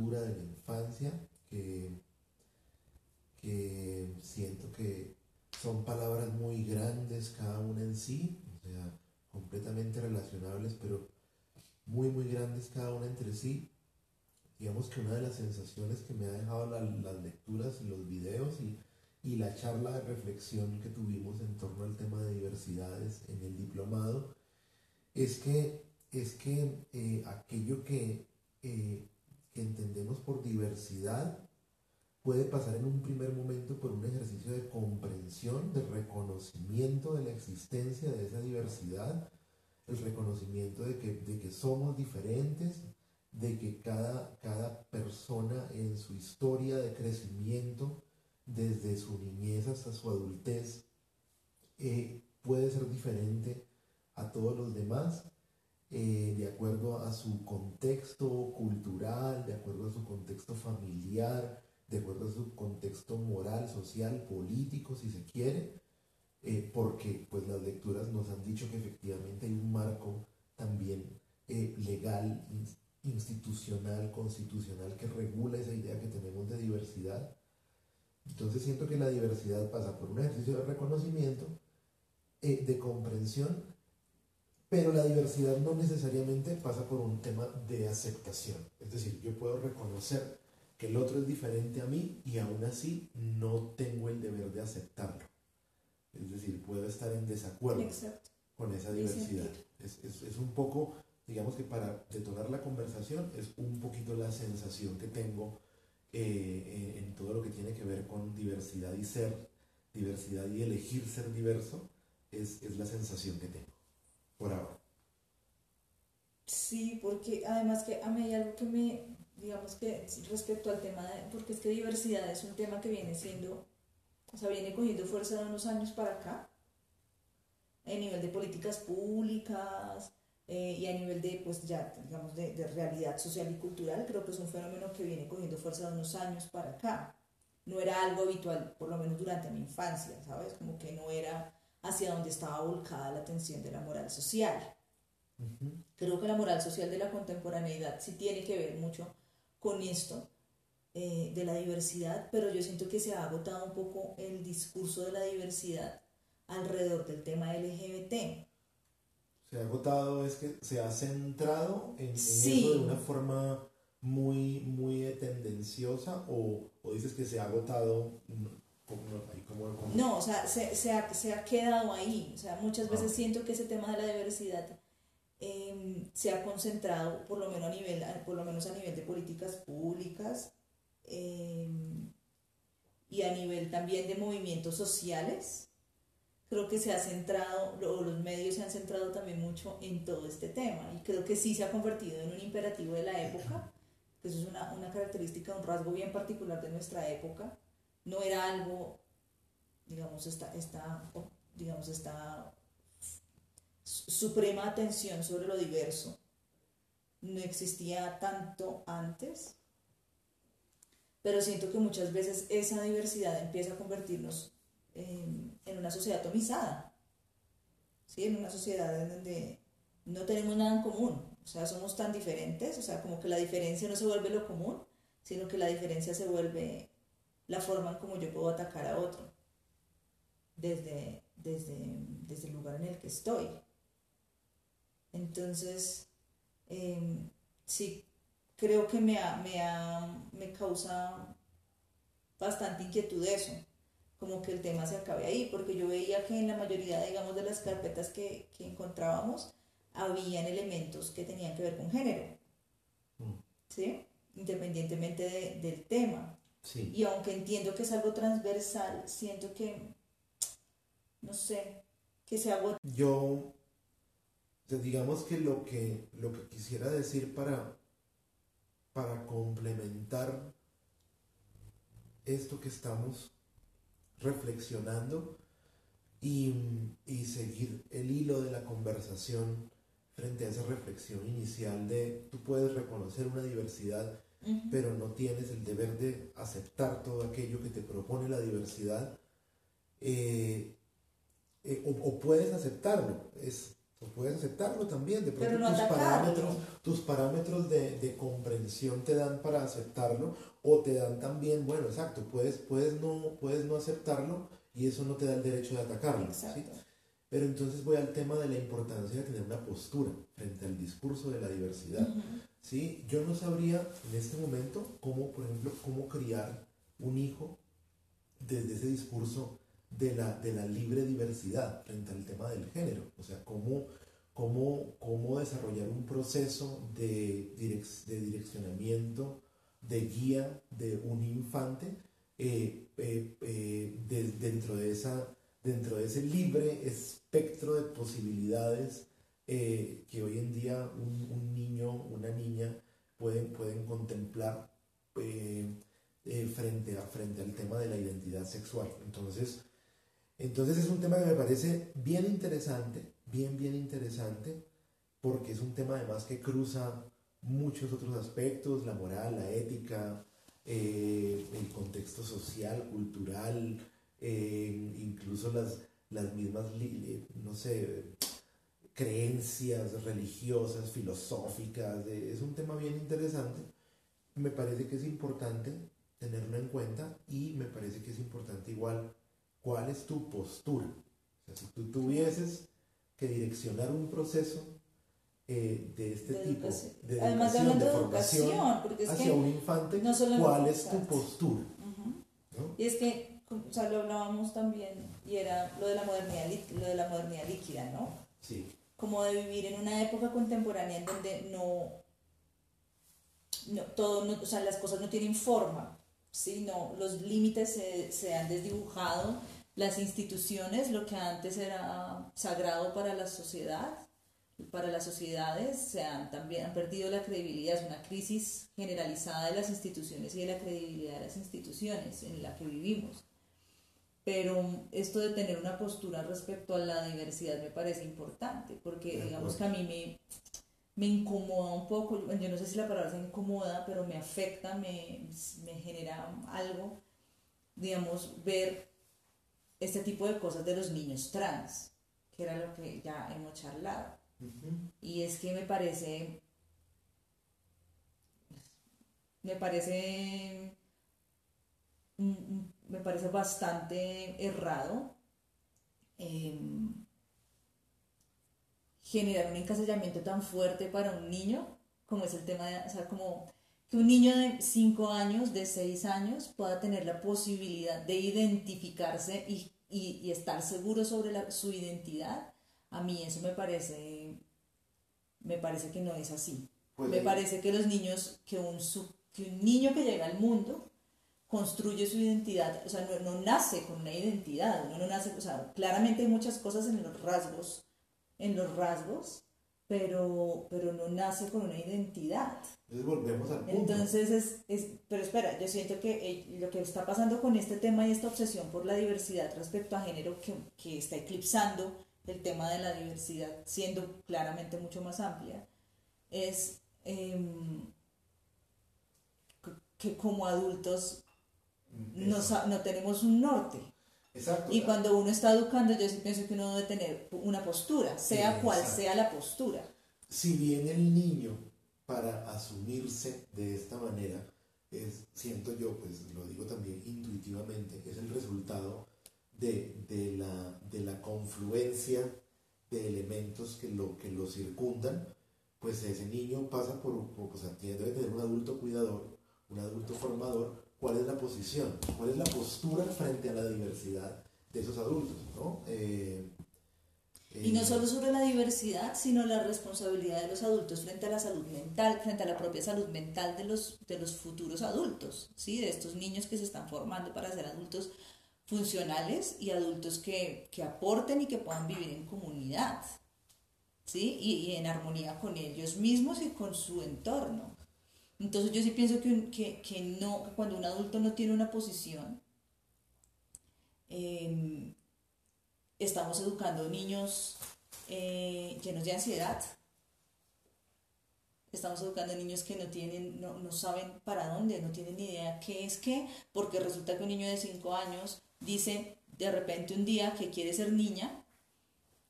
cultura, de la infancia, que, que siento que son palabras muy grandes cada una en sí, o sea, completamente relacionables, pero muy, muy grandes cada una entre sí. Digamos que una de las sensaciones que me ha dejado las lecturas y los videos y, y la charla de reflexión que tuvimos en torno al tema de diversidades en el diplomado es que, es que eh, aquello que, eh, que entendemos por diversidad puede pasar en un primer momento por un ejercicio de comprensión, de reconocimiento de la existencia de esa diversidad, el reconocimiento de que, de que somos diferentes, de que cada, cada persona en su historia de crecimiento, desde su niñez hasta su adultez, eh, puede ser diferente a todos los demás, eh, de acuerdo a su contexto cultural, de acuerdo a su contexto familiar, de acuerdo a su contexto moral, social, político, si se quiere, eh, porque pues las lecturas nos han dicho que efectivamente hay un marco también eh, legal, institucional, constitucional que regula esa idea que tenemos de diversidad. Entonces siento que la diversidad pasa por un ejercicio de reconocimiento, eh, de comprensión, pero la diversidad no necesariamente pasa por un tema de aceptación. Es decir, yo puedo reconocer que el otro es diferente a mí y aún así no tengo el deber de aceptarlo. Es decir, puedo estar en desacuerdo con esa diversidad. Es, un poco, digamos que para detonar la conversación, es un poquito la sensación que tengo eh, eh, en todo lo que tiene que ver con diversidad y ser, diversidad y elegir ser diverso, es, es la sensación que tengo por ahora. Sí, porque además que a mí hay algo que me, digamos que respecto al tema de, porque es que diversidad es un tema que viene siendo, o sea, viene cogiendo fuerza de unos años para acá, a nivel de políticas públicas eh, y a nivel de, pues ya, digamos, de, de, realidad social y cultural, creo que es un fenómeno que viene cogiendo fuerza de unos años para acá. No era algo habitual, por lo menos durante mi infancia, ¿sabes? Como que no era hacia donde estaba volcada la atención de la moral social. Creo que la moral social de la contemporaneidad sí tiene que ver mucho con esto eh, de la diversidad, pero yo siento que se ha agotado un poco el discurso de la diversidad alrededor del tema LGBT. Se ha agotado, es que se ha centrado en, eso de una forma muy, muy tendenciosa o, o dices que se ha agotado no, o sea, se, se, ha, se, ha, quedado ahí. O sea, muchas veces ah. siento que ese tema de la diversidad Em, se ha concentrado, por lo, menos a nivel, por lo menos a nivel de políticas públicas em, y a nivel también de movimientos sociales. Creo que se ha centrado, o los medios se han centrado también mucho en todo este tema y creo que sí se ha convertido en un imperativo de la época, que eso es una, una característica, un rasgo bien particular de nuestra época. No era algo, digamos, esta, digamos, suprema atención sobre lo diverso no existía tanto antes, pero siento que muchas veces esa diversidad empieza a convertirnos en, una sociedad atomizada, ¿sí? en una sociedad en donde no tenemos nada en común, o sea, somos tan diferentes, o sea, como que la diferencia no se vuelve lo común, sino que la diferencia se vuelve la forma en como yo puedo atacar a otro desde, desde, desde el lugar en el que estoy. Entonces, em, sí, creo que me, me, causa bastante inquietud eso, como que el tema se acabe ahí, porque yo veía que en la mayoría, digamos, de las carpetas que, encontrábamos, habían elementos que tenían que ver con género, mm. ¿sí? Independientemente del tema. Y aunque entiendo que es algo transversal, siento que, no sé, que se agota. Yo digamos que lo que, lo que quisiera decir para, para complementar esto que estamos reflexionando y, seguir el hilo de la conversación frente a esa reflexión inicial de tú puedes reconocer una diversidad, pero no tienes el deber de aceptar todo aquello que te propone la diversidad, eh, eh, o, o, puedes aceptarlo. Es, O puedes aceptarlo también, de pronto no tus atacarlo. parámetros, tus parámetros de, de comprensión te dan para aceptarlo o te dan también, bueno, exacto, puedes, puedes, no, puedes no aceptarlo y eso no te da el derecho de atacarlo. ¿sí? Pero entonces voy al tema de la importancia de tener una postura frente al discurso de la diversidad. ¿Sí? Yo no sabría en este momento cómo, por ejemplo, cómo criar un hijo desde ese discurso de la, de la libre diversidad frente al tema del género. O sea, cómo, cómo, cómo desarrollar un proceso de, direc- de direccionamiento, de guía de un infante eh, eh, eh, de- dentro, de esa, dentro de ese libre espectro de posibilidades eh, que hoy en día un, un niño, una niña pueden, pueden contemplar eh, eh, frente, a, frente al tema de la identidad sexual. Entonces, entonces es un tema que me parece bien interesante, bien, bien interesante, porque es un tema además que cruza muchos otros aspectos, la moral, la ética, el contexto social, cultural, incluso las, las mismas, no sé, creencias religiosas, filosóficas, eh, es un tema bien interesante. Me parece que es importante tenerlo en cuenta y me parece que es importante igual cuál es tu postura. O sea, si tú tuvieses que direccionar un proceso eh, de este De tipo, de Además de educación, de de formación educación, porque es hacia que un infante, no cuál es tu postura. Ujú. ¿no? Y es que, o sea, lo hablábamos también, y era lo de la modernidad, lo de la modernidad líquida, ¿no? Sí, Como de vivir en una época contemporánea en donde no, no todo, no- o sea, las cosas no tienen forma, ¿sí? Los límites se, se han desdibujado, las instituciones, lo que antes era sagrado para la sociedad, para las sociedades, se han también han perdido la credibilidad, es una crisis generalizada de las instituciones y de la credibilidad de las instituciones en la que vivimos. Pero esto de tener una postura respecto a la diversidad me parece importante, porque digamos que a mí me, me incomoda un poco, yo no sé si la palabra se incomoda, pero me afecta, me, me genera algo, digamos, ver este tipo de cosas de los niños trans, que era lo que ya hemos charlado. Y es que me parece. Me parece. Me parece bastante errado em, generar un encasillamiento tan fuerte para un niño como es el tema de. O sea, como que un niño de 5 años, de 6 años, pueda tener la posibilidad de identificarse y, y- y estar seguro sobre la- su identidad. A mí eso me parece, me parece que no es así. Pues me parece que los niños, que un, que un niño que llega al mundo construye su identidad, o sea, no, no nace con una identidad, uno no nace, o sea, claramente hay muchas cosas en los rasgos, en los rasgos, pero, pero no nace con una identidad. Entonces volvemos al punto. Entonces, es, es, pero espera, yo siento que eh, lo que está pasando con este tema y esta obsesión por la diversidad respecto a género que, que está eclipsando el tema de la diversidad, siendo claramente mucho más amplia, es em, que como adultos no, tenemos un norte. Exacto. Y cuando uno está educando, yo sí pienso que uno debe tener una postura, sea cual sea la postura. si bien el niño para asumirse de esta manera es siento yo pues lo digo también intuitivamente es el resultado de, de la, de la confluencia de elementos que lo que lo circundan pues ese niño pasa por, por o sea, tiene- debe tener un adulto cuidador un adulto formador cuál es la posición cuál es la postura frente a la diversidad de esos adultos ¿no? Eh, Y no eh, solo sobre la diversidad, sino la responsabilidad de los adultos frente a la salud mental, frente a la propia salud mental de los, de los futuros adultos, ¿sí? de estos niños que se están formando para ser adultos funcionales y adultos que, que aporten y que puedan vivir en comunidad, ¿sí? y, y en armonía con ellos mismos y con su entorno. Entonces yo sí pienso que, que, que no, cuando un adulto no tiene una posición, em, estamos educando niños eh, llenos de ansiedad. Estamos educando niños que no tienen, no, no saben para dónde, no tienen ni idea qué es qué, porque resulta que un niño de 5 años dice de repente un día que quiere ser niña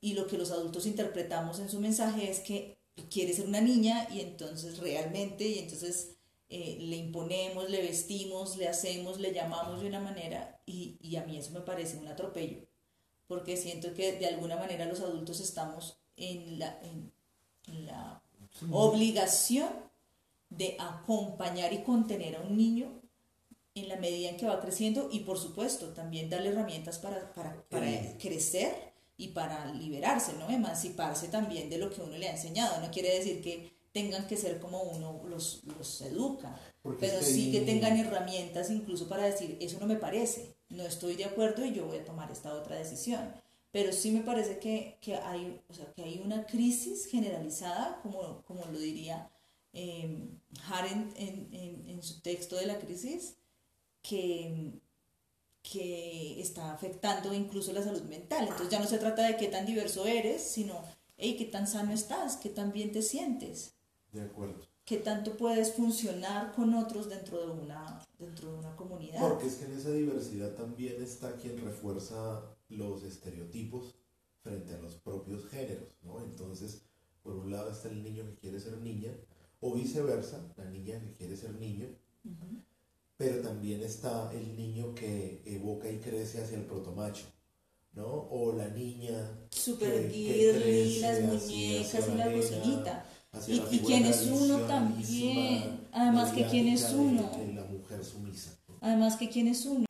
y lo que los adultos interpretamos en su mensaje es que quiere ser una niña y entonces realmente, y entonces eh, le imponemos, le vestimos, le hacemos, le llamamos de una manera y, y a mí eso me parece un atropello, porque siento que de alguna manera los adultos estamos en la, en, la obligación de acompañar y contener a un niño en la medida en que va creciendo y por supuesto también darle herramientas para, para, para crecer y para liberarse, ¿no? Emanciparse también de lo que uno le ha enseñado. No quiere decir que tengan que ser como uno los, los educa, pero sí que tengan herramientas incluso para decir, eso no me parece, no estoy de acuerdo y yo voy a tomar esta otra decisión. Pero sí me parece que, que hay, o sea, que hay una crisis generalizada, como, como lo diría eh, Haren en, en, en su texto de la crisis, que, que está afectando incluso la salud mental. Entonces ya no se trata de qué tan diverso eres, sino, hey, qué tan sano estás, qué tan bien te sientes. De acuerdo. Qué tanto puedes funcionar con otros dentro de una, dentro de una comunidad. Porque es que en esa diversidad también está quien refuerza los estereotipos frente a los propios géneros, ¿no? Entonces, por un lado está el niño que quiere ser niña, o viceversa, la niña que quiere ser niño, pero también está el niño que evoca y crece hacia el protomacho, ¿no? O la niña super girly, las muñecas y la cocinita. Y, y quién es uno también, además que quién es uno. La mujer sumisa. Además que quién es uno.